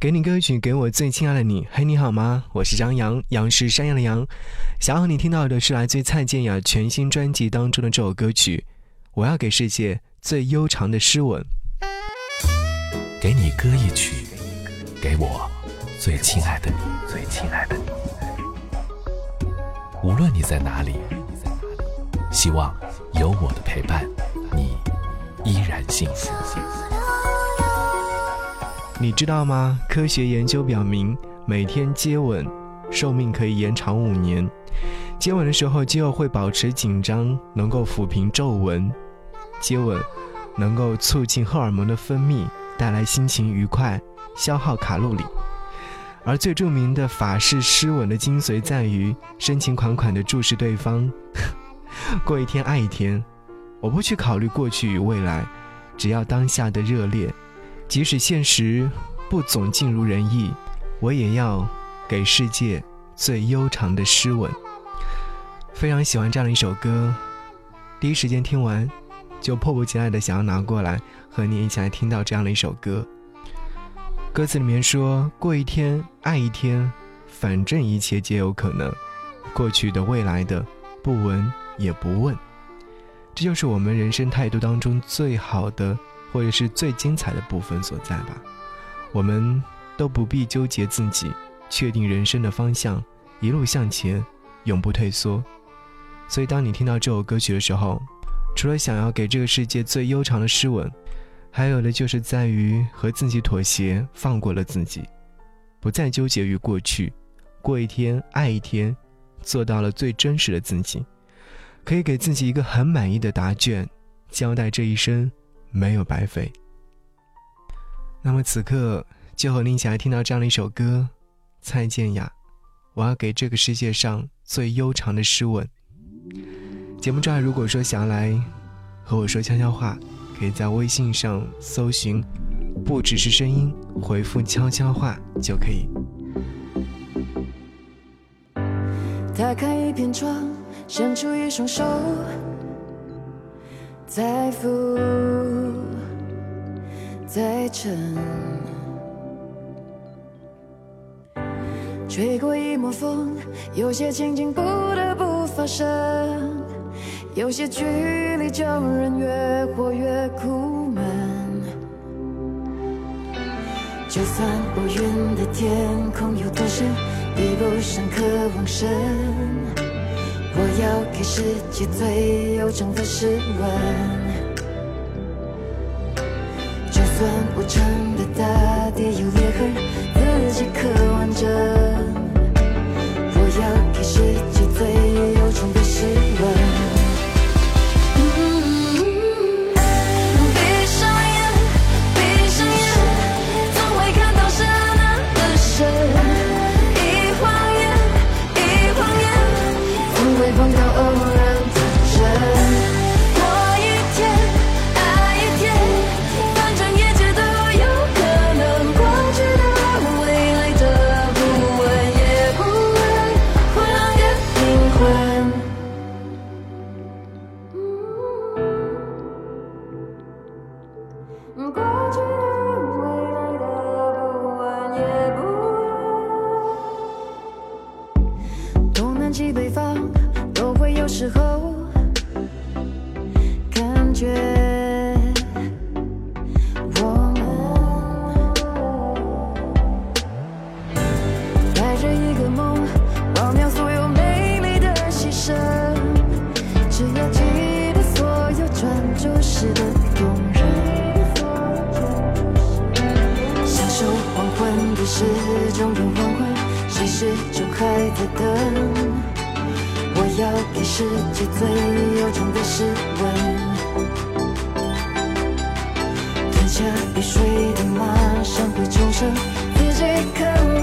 给你歌曲，给我最亲爱的你。嘿，你好吗？我是张扬，杨是山羊的羊。想要你听到的是来自蔡健雅全新专辑当中的这首歌曲。我要给世界最悠长的诗吻。给你歌一曲，给我最亲爱的你，最亲爱的你。无论你在哪里，希望有我的陪伴，你依然幸福。你知道吗？科学研究表明，每天接吻，寿命可以延长五年。接吻的时候，肌肉会保持紧张，能够抚平皱纹。接吻能够促进荷尔蒙的分泌，带来心情愉快，消耗卡路里。而最著名的法式湿吻的精髓在于深情款款地注视对方，过一天爱一天。我不去考虑过去与未来，只要当下的热烈。即使现实不总尽如人意，我也要给世界最悠长的诗吻。非常喜欢这样的一首歌，第一时间听完，就迫不及待的想要拿过来和你一起来听到这样的一首歌。歌词里面说过一天爱一天，反正一切皆有可能，过去的未来的不闻也不问，这就是我们人生态度当中最好的。或者是最精彩的部分所在吧，我们都不必纠结自己，确定人生的方向，一路向前，永不退缩。所以，当你听到这首歌曲的时候，除了想要给这个世界最悠长的诗吻，还有的就是在于和自己妥协，放过了自己，不再纠结于过去，过一天爱一天，做到了最真实的自己，可以给自己一个很满意的答卷，交代这一生。没有白费。那么此刻就和你一起来听到这样的一首歌，蔡健雅，我要给这个世界上最悠长的诗吻。节目之外，如果说想要来和我说悄悄话，可以在微信上搜寻“不只是声音”，回复“悄悄话”就可以。打开一片窗，伸出一双手。再浮，再沉，吹过一抹风，有些情景不得不发生，有些距离叫人越活越苦闷。就算乌云的天空有多深，比不上渴望深。我要给世界最悠长的诗吻，就算无常的大地有西北方都会有时候感觉。在着一个梦，忘掉所有美丽的牺牲，只要记得所有专注时的动人。享受黄昏也是终点黄昏，谁始终还在等？世界最忧愁的诗文，吞下雨水的马上会重生，自己看。